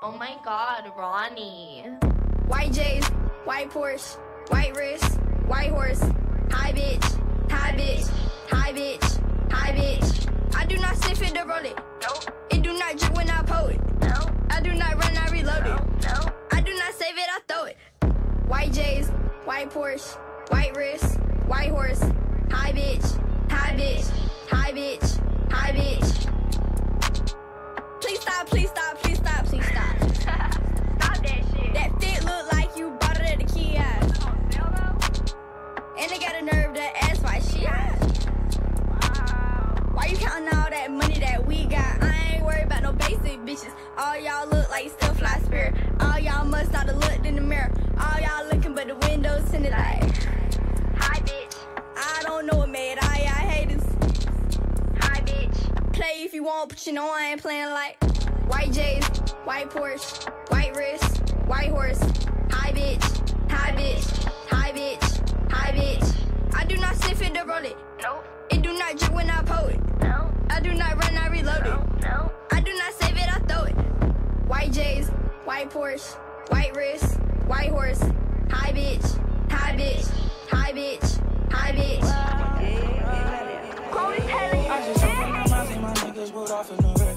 Oh my god, Ronnie. White J's, white Porsche, white wrist, white horse, high bitch, high bitch, high bitch, high bitch. I do not sniff it to roll it. Nope. It do not drip when I pull it. I do not run, I reload it. No. I do not save it, I throw it. White J's, white Porsche, white wrist, white horse, high bitch, high bitch, high bitch, high bitch. Please stop, please stop, please stop, please stop. Stop that shit. That fit look like bitches. All y'all look like still fly spirit. All y'all must not have looked in the mirror. All y'all looking but the windows tinted like. Hi, bitch. I don't know what made all y'all haters. Hi, bitch. Play if you want, but you know I ain't playing like white J's, white Porsche, white wrist, white horse, high bitch, high bitch, high bitch, high bitch. I do not sniff it to roll it. Nope. It do not drip when I pull it. No. I do not run, I reload No. it. No. I White J's, white Porsche, white wrist, white horse, high bitch, high bitch, high bitch, high bitch. I just opened my niggas put off in the red.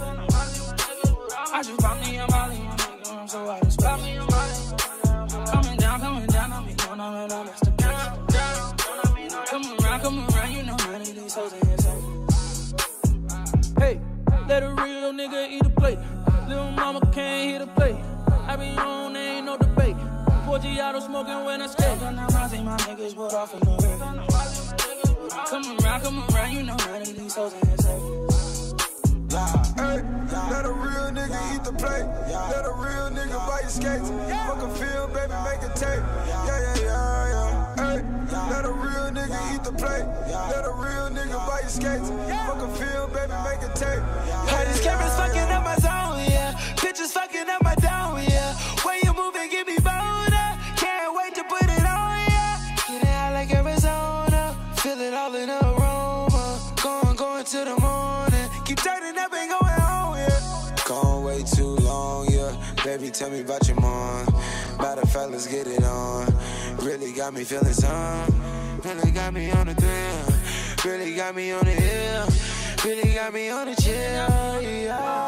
I just bought me a molly, my nigga, so out of space. Coming down, coming down, I'm going on and on, that's the case. Come around, come around, you know none these hoes ain't insane. Hey, let a real nigga eat a plate. Forgiato smoking when I skate. Open my and my niggas put off in the red. Come around, come around, you know none of these hoes ain't insane. Hey, let a real nigga eat the plate. Let a real nigga buy your skates. Fuck a film, baby, make a tape. Yeah, yeah, yeah, yeah. Hey, let a real nigga eat the plate. Let a real nigga buy your skates. Fuck a film, baby, make a tape. Yeah, All these yeah, cameras fucking up my zone, yeah. Baby, tell me about your mom. Matter of fact, get it on. Really got me feeling some. Really got me on the thrill. Really got me on the hill. Really got me on the chill. Yeah, yeah.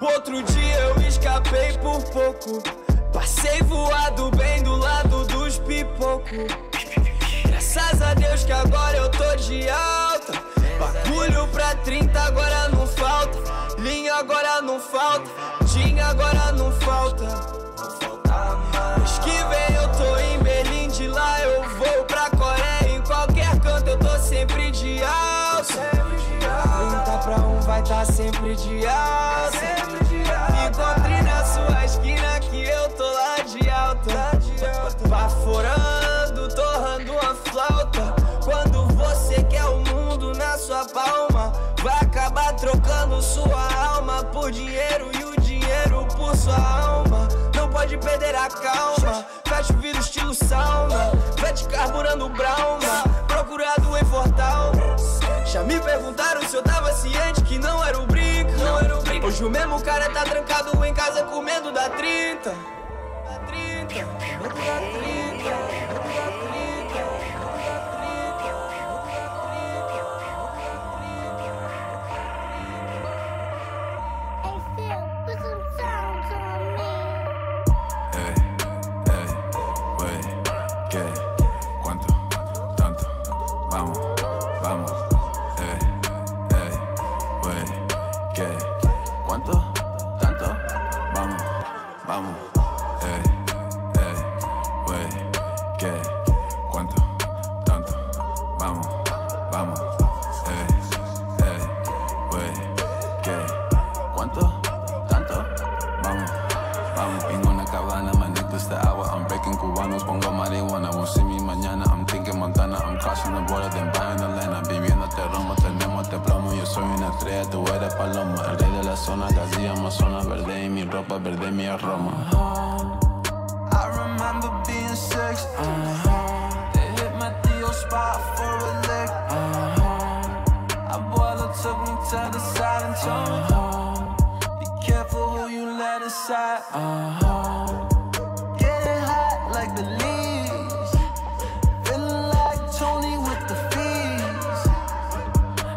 Outro dia eu escapei por pouco. Passei voado bem do lado dos pipocos. Graças a Deus que agora eu tô de alta. Bagulho pra 30 agora não falta. Linha agora não falta. Sua alma por dinheiro e o dinheiro por sua alma. Não pode perder a calma. Fecha o vidro estilo sauna. Vete carburando Brauma. Procurado em Fortal. Já me perguntaram se eu tava ciente que não era o brinco. Hoje o mesmo cara tá trancado em casa comendo da 30. Da 30. Comendo da 30. Inside. Uh-huh. Getting hot like the leaves. Feeling like Tony with the fees.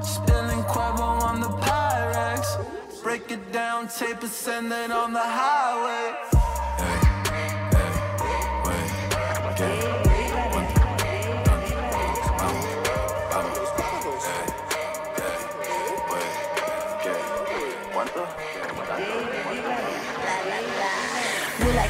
Spilling Quavo on the Pyrex. Break it down, tape it, send it on the highway.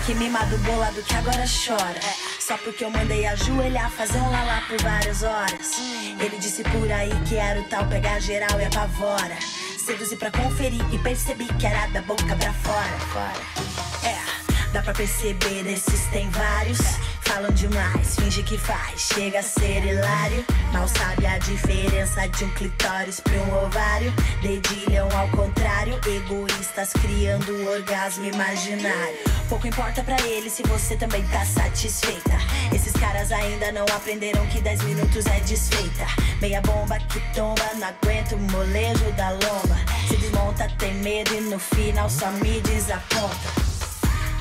Moleque mimado bolado que agora chora. Só porque eu mandei ajoelhar, fazer um lalá por várias horas. Ele disse por aí que era o tal pegar geral e apavora. Seduzi pra conferir e percebi que era da boca pra fora. fora. É, dá pra perceber, desses tem vários. Falam demais, finge que faz, chega a ser hilário. Mal sabe a diferença de um clitóris pra um ovário. Dedilham ao contrário, egoístas criando orgasmo imaginário. Pouco importa pra eles se você também tá satisfeita. Esses caras ainda não aprenderam que 10 minutos é desfeita. Meia bomba que tomba, não aguento o molejo da lomba. Se desmonta, tem medo e no final só me desaponta.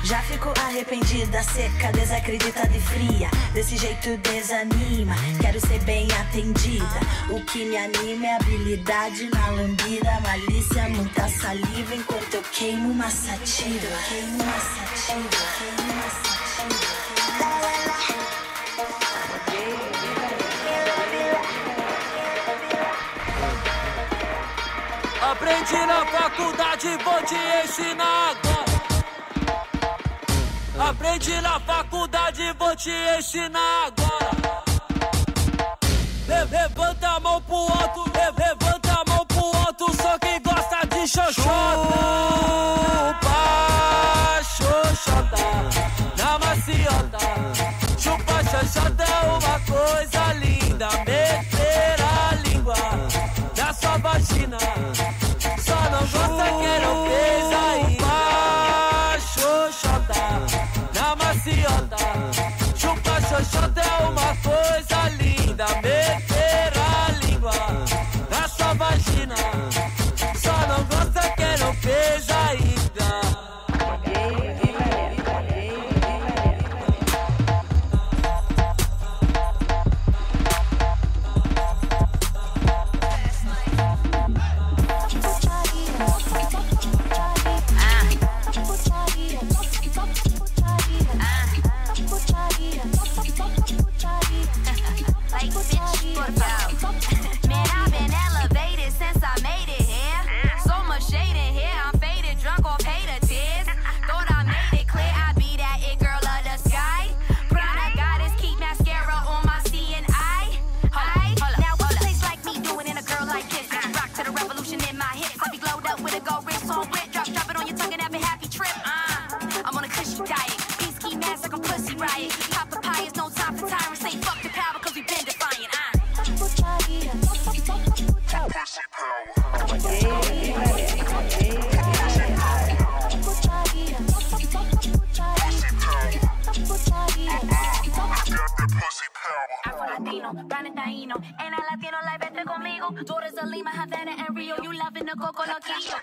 Já fico arrependida, seca, desacreditada e fria. Desse jeito desanima, quero ser bem atendida. O que me anima é habilidade na lambida, malícia, muita saliva. Enquanto eu queimo uma sativa, queimo uma sativa, queimo uma sativa. Aprendi na faculdade, vou te ensinar agora. Aprendi na faculdade, vou te ensinar agora. Le- Levanta a mão pro alto, le- levanta a mão pro alto, só quem gosta de xoxota. Riot. Pop papayas, no time for Latino, Brandon latino live vete conmigo. Eres de Lima, Havana and Rio. You loving the coco loquillo.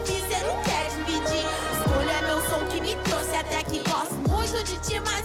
Ouvir, cê não quer dividir. Escolha meu som que me trouxe até aqui. Gosto muito de ti, mas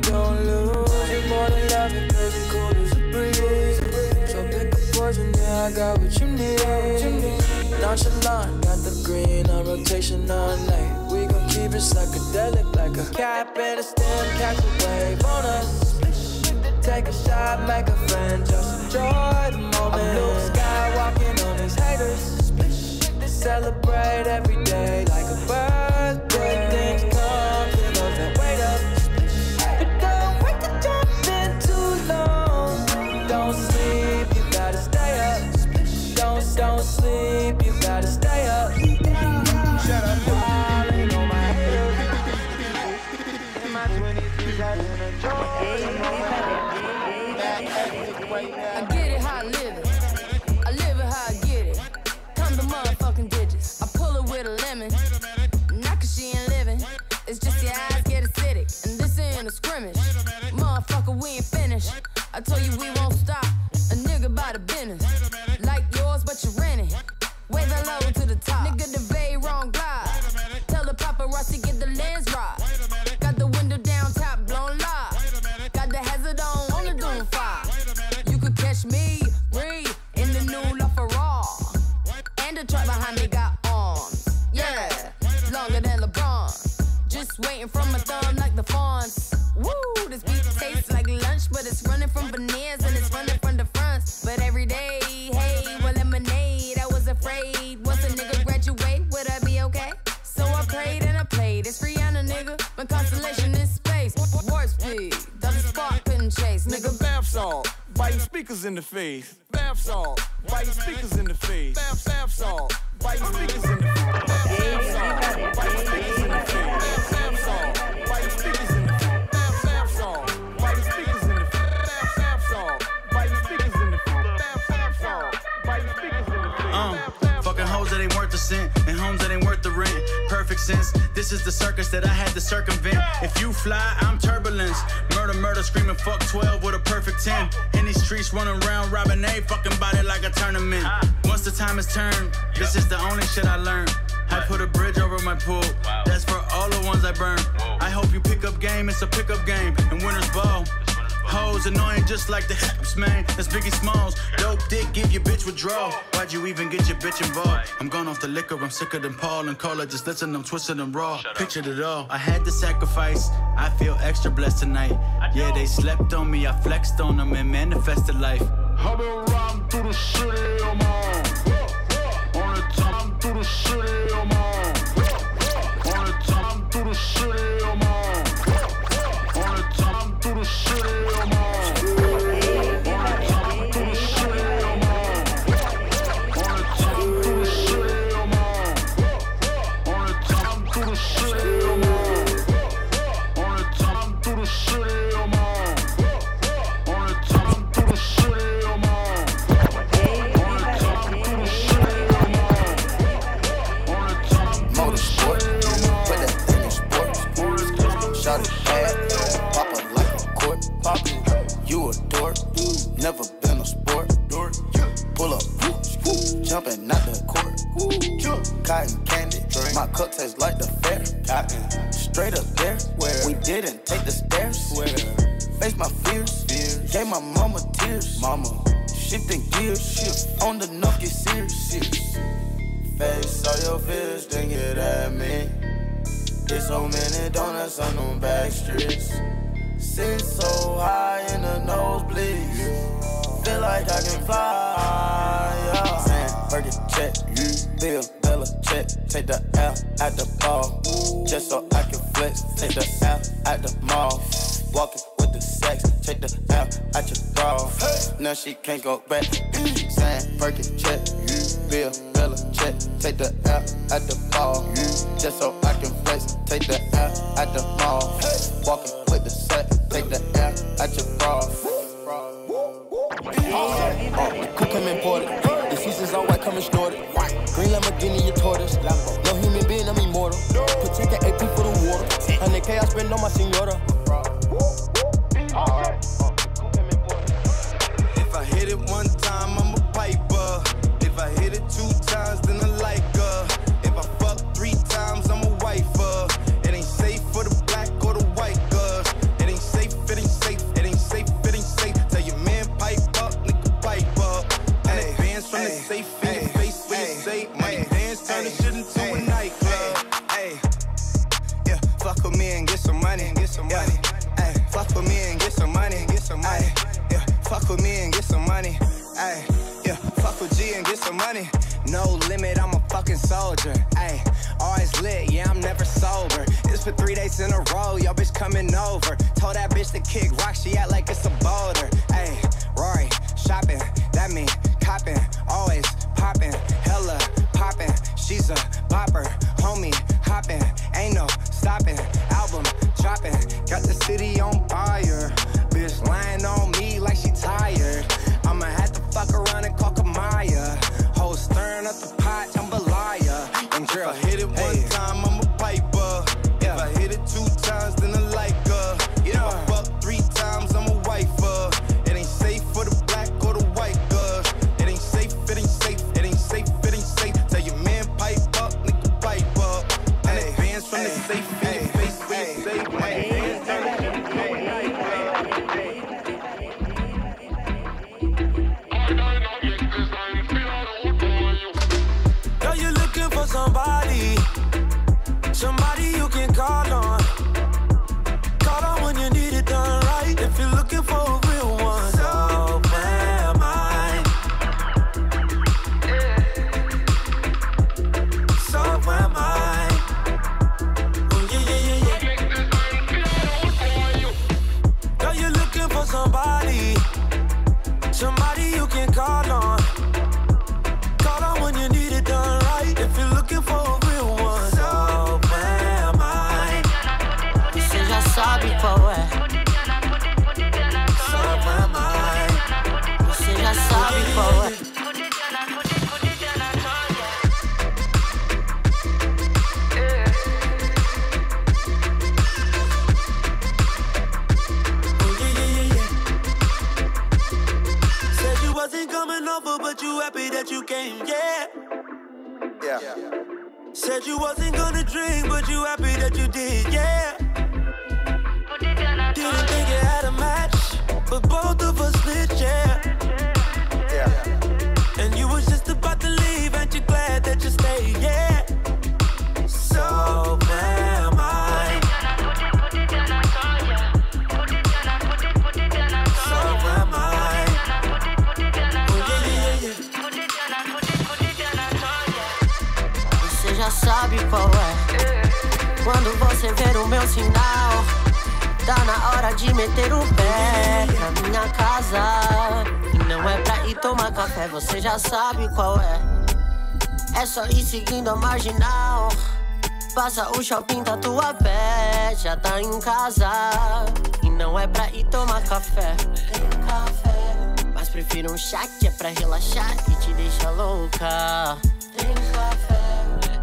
Don't lose. You more than love it, it's cool as a breeze. So pick a poison, yeah, I got what you need. Nonchalant, got the green on rotation all night. We gon' keep it psychedelic like a cap and a stem, catch a wave on us. Take a shot, make a friend, just enjoy the moment. I'm Luke Skywalking on these haters. Celebrate every day like a birthday. Speakers in the face. Bath salt, biting speakers in the face. Bath, bath salt, biting speakers in the face. Bath salt, biting speakers in the face. Biting speakers in the face. Biting speakers in the face. Biting speakers in the face. Speakers in the face. Um, fucking hoes that ain't worth a cent, and homes that ain't worth. Perfect sense. This is the circus that I had to circumvent. If you fly, I'm turbulence. Murder, murder, screaming fuck 12 with a perfect 10. In these streets, running around, robbing a fucking body like a tournament. Once the time is turned, this is the only shit I learned. I put a bridge over my pool. That's for all the ones I burn. I hope you pick up game. It's a pickup game, and winners ball. Hoes annoying just like the hips, man. That's Biggie Smalls. Dope dick, give your bitch withdrawal. Why'd you even get your bitch involved? I'm gone off the liquor, I'm sicker than Paul and Cola. Just listen, I'm twisted and raw. Pictured it all. I had to sacrifice. I feel extra blessed tonight. Yeah, they slept on me. I flexed on them and manifested life. I've been riding through the city on my own. On the time through the city Cotton candy, my cup tastes like the fair. Cotton, straight up there, where we didn't take the stairs. Where face my fears, gave my mama tears. Mama, shifting gears, shift on the knock, get serious. Face all your fears, then get at me. Get so many donuts on them back streets. Sit so high in the nosebleeds. Feel like I can fly. Yeah. Burger check, you Bella check. Take the L at the ball. Just so I can flex. Take the L at the mall. Walking with the sex. Take the L at your bra. Now she can't go back. Saying, Burger check, Bill, Bella check. Take the L at the ball. Just so I can flex. Take the L at the mall. Walking with the sex. Take the L at your bra. Uh, the coupe come imported. 100K I spend on my senora. If I hit it one time, I'm a piper. If I hit it two money. Hey, yeah, fuck with G and get some money. No limit, I'm a fucking soldier. Hey, always lit, yeah, I'm never sober. It's for three days in a row, yo bitch coming over. Told that bitch to kick rock, she act like it's a boulder. Hey, Rory, shopping, that mean copping, always popping, hella popping. She's a bopper, homie, hopping, ain't no stopping. Album dropping, got the city on fire. Bitch lying on me like she tired. I'ma have to fuck around and call Kamaya. Qual é. Quando você ver o meu sinal, tá na hora de meter o pé na minha casa. E não é pra ir tomar café, você já sabe qual é. É só ir seguindo a marginal. Passa o shopping da tua pé, já tá em casa. E não é pra ir tomar café. café. Mas prefiro um chá que é pra relaxar e te deixa louca.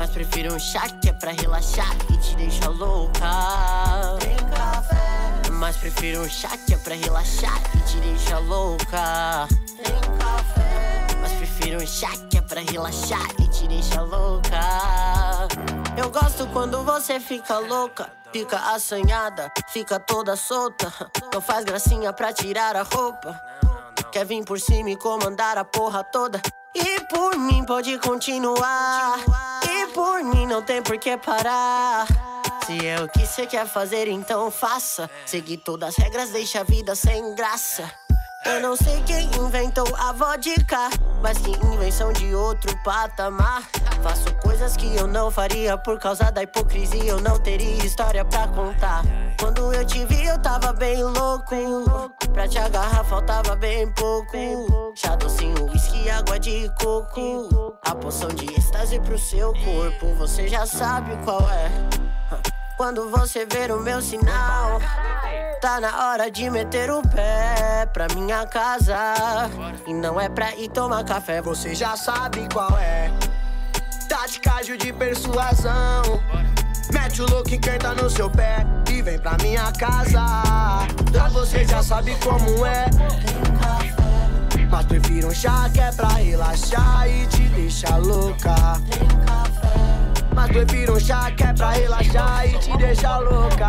Mas prefiro um chá que é pra relaxar e te deixa louca. Tem café. Mas prefiro um chá que é pra relaxar e te deixa louca. Tem café. Mas prefiro um chá que é pra relaxar e te deixa louca. Eu gosto quando você fica louca. Fica assanhada, fica toda solta. Não faz gracinha pra tirar a roupa. Quer vir por cima e comandar a porra toda. E por mim pode continuar. Por mim não tem por que parar. Se é o que você quer fazer, então faça. Seguir todas as regras deixa a vida sem graça. Eu não sei quem inventou a vodka, mas que invenção de outro patamar. Faço coisas que eu não faria por causa da hipocrisia. Eu não teria história pra contar. Quando eu te vi, eu tava bem louco. Pra te agarrar, faltava bem pouco. Chá docinho, whisky, água de coco. A poção de êxtase pro seu corpo, você já sabe qual é. Quando você ver o meu sinal, tá na hora de meter o pé pra minha casa. E não é pra ir tomar café, você já sabe qual é. Tática de persuasão. Mete o quem tá no seu pé e vem pra minha casa. Já você já sabe como é. Mas prefiro um chá que é pra relaxar e te deixar louca. Mas prefiro um chá que é pra relaxar e te deixar louca.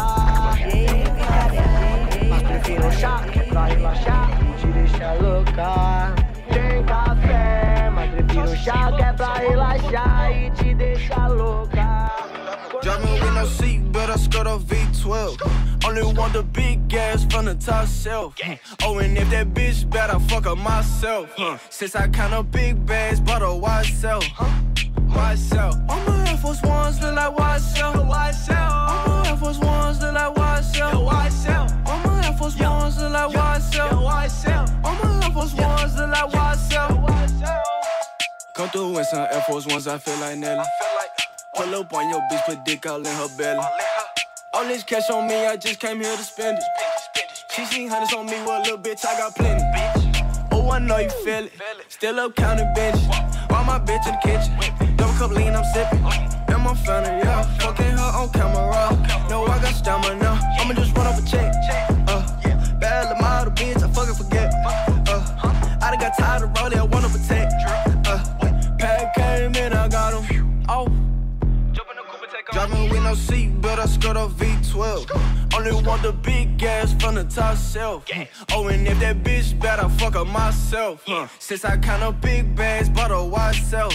Mas prefiro um chá que é pra relaxar e te deixar louca. Tem café, mas prefiro um chá que é pra relaxar e te deixar louca. Driving with no seat, but I skirt a V12. Only want the big gas from the top shelf. Oh, and if that bitch bad, I fuck up myself. Since I up big bags, bought a wide sell. Myself. Come through in some Air Force Ones, I feel like Nelly. Pull up on your bitch, put dick all in her belly. All this cash on me, I just came here to spend it. She seen hundreds on me, well, little bitch, I got plenty. Oh, I know you feel it. Still up counting benches. While my bitch in the kitchen. Double cup lean, I'm sipping. And my family, yeah. Fucking her on camera. No, I got stamina. I'ma just run up a check. Uh, bad little model bitch, I fucking forget. Uh, I done got tired of rolling, I wanna protect. Driving with no seat, but I skirt a V12. Only want the big gas from the top shelf. Oh, and if that bitch bad, I fuck up myself. Since I up big bags, bought a wide sell.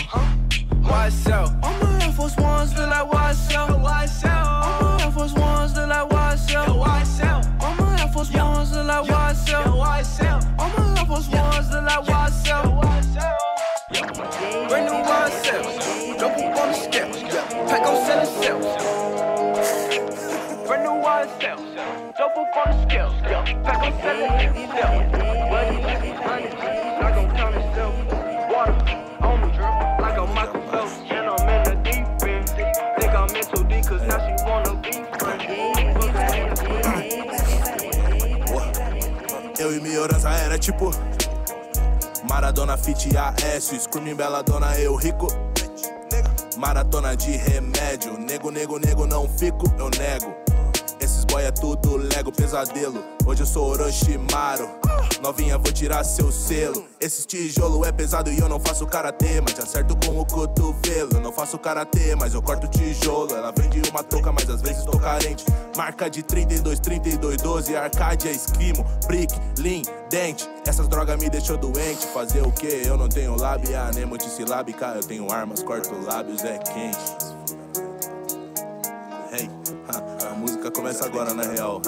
Wide sell. All my Air Force Ones look like wide sell. Wide sell. All my Air Force Ones look like wide sell. Wide sell. All my Air Force Ones look like wide sell. Wide sell. All my Air Force Ones look like wide sell. Brand new wide sell. Sales. Brand new wide sell. Dope on the scale. Pack on selling sales. Money, money, not gon' count itself. Water on me, like a Michael Phelps. And I'm in the deep end. Think I'm too deep, cause now she wanna be Eu e Mioranza era tipo Maradona Fit AS, Screaming Belladonna, eu rico Maratona de remédio, nego, nego, nego, não fico, eu nego Esses boy é tudo Lego, pesadelo. Hoje eu sou Orochimaru. Novinha, vou tirar seu selo. Esse tijolo é pesado e eu não faço karatê Mas acerto com o cotovelo. Eu não faço karatê, mas eu corto tijolo. Ela vende uma touca, mas às vezes tô carente. Marca de 32, 32, 12 Arcádia, esquimo, brick, lean, dente. Essas drogas me deixou doente. Fazer o que? Eu não tenho lábia Nem multissilábica Eu tenho armas, corto lábios, é quente começa agora na real.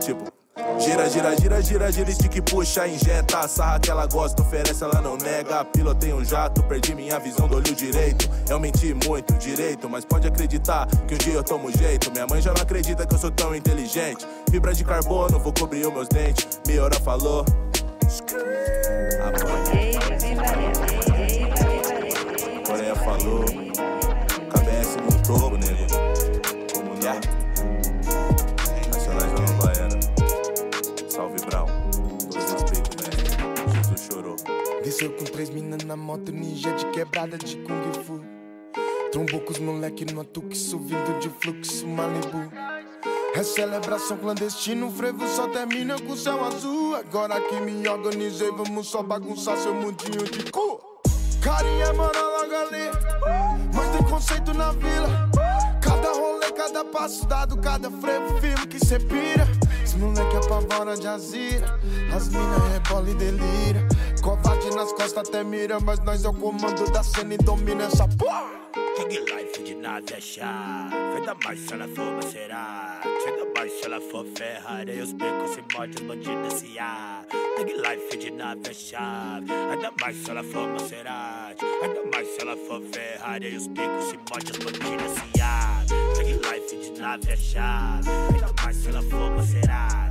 Tipo Gira, gira, gira, gira, gira, stick, puxa, injeta sarra que ela gosta, oferece, ela não nega. Pilotei um jato, perdi minha visão do olho direito. Eu menti muito, direito, mas pode acreditar Que um dia eu tomo jeito. Minha mãe já não acredita que eu sou tão inteligente. Fibra de carbono, vou cobrir os meus dentes. Miora falou. Coreia falou. KBS no topo, Desceu com três minas na moto, ninja de quebrada de Kung Fu. Trombou com os moleque no atuque, subindo de fluxo Malibu. É celebração clandestina, o frevo só termina com o céu azul. Agora que me organizei, vamos só bagunçar seu mundinho de cu. Carinha mora logo ali, mas tem conceito na vila. Cada rolê, cada passo dado, cada frevo firme que cê pira. Os moleque apavora de azira, as mina rebola e delira. Covarde nas costas até mira, mas nós é o comando da cena e domina essa porra. King Life de nada é chá. Feita mais se ela for macerar. Chega mais se ela for Ferrari. E os becos se mordem, os bandidos se há. King Life de nada é chá. Ainda mais se ela for Maserati. Ainda mais se ela for Ferrari. E os becos se mordem, os bandidos se há. King Life de nada é chá. Ainda mais se ela for Maserati.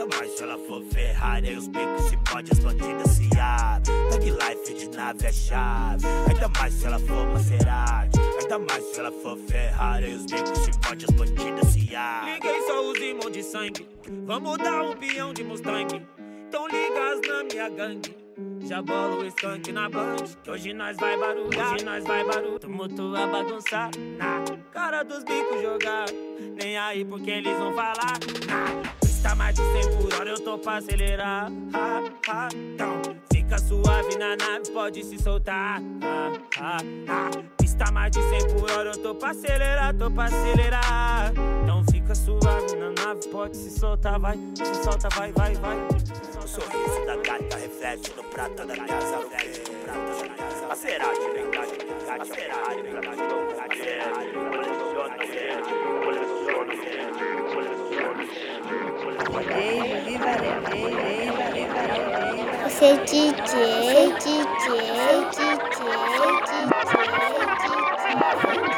Ainda mais se ela for Ferrari. E os becos se mordem, os bandidos se há. King Life de nada é chave. Ainda mais se ela for Maserati. Ainda mais se ela for Ferrari. E os becos se mordem, os bandidos se há. Liguei só os irmãos de sangue. Vamos dar um peão de Mustang. Tão ligados na minha gangue. Já bolo o skunk na band. Que hoje nós vai barulhar. Hoje nós vai barulhar. A bagunçar. Na cara dos bicos jogar. Nem aí porque eles vão falar. Na pista mais de 100 por hora. Eu tô pra acelerar. Ha, ha, então fica suave na nave. Pode se soltar. Ha, ha, ha. Pista mais de 100 por hora. Eu tô pra acelerar. Tô pra acelerar. Então fica suave na nave. Pode se soltar. Vai, se solta, vai, vai, vai. O sorriso da gata reflete no prata da casa, reflete no prata da casa. 我先知己知己知己知己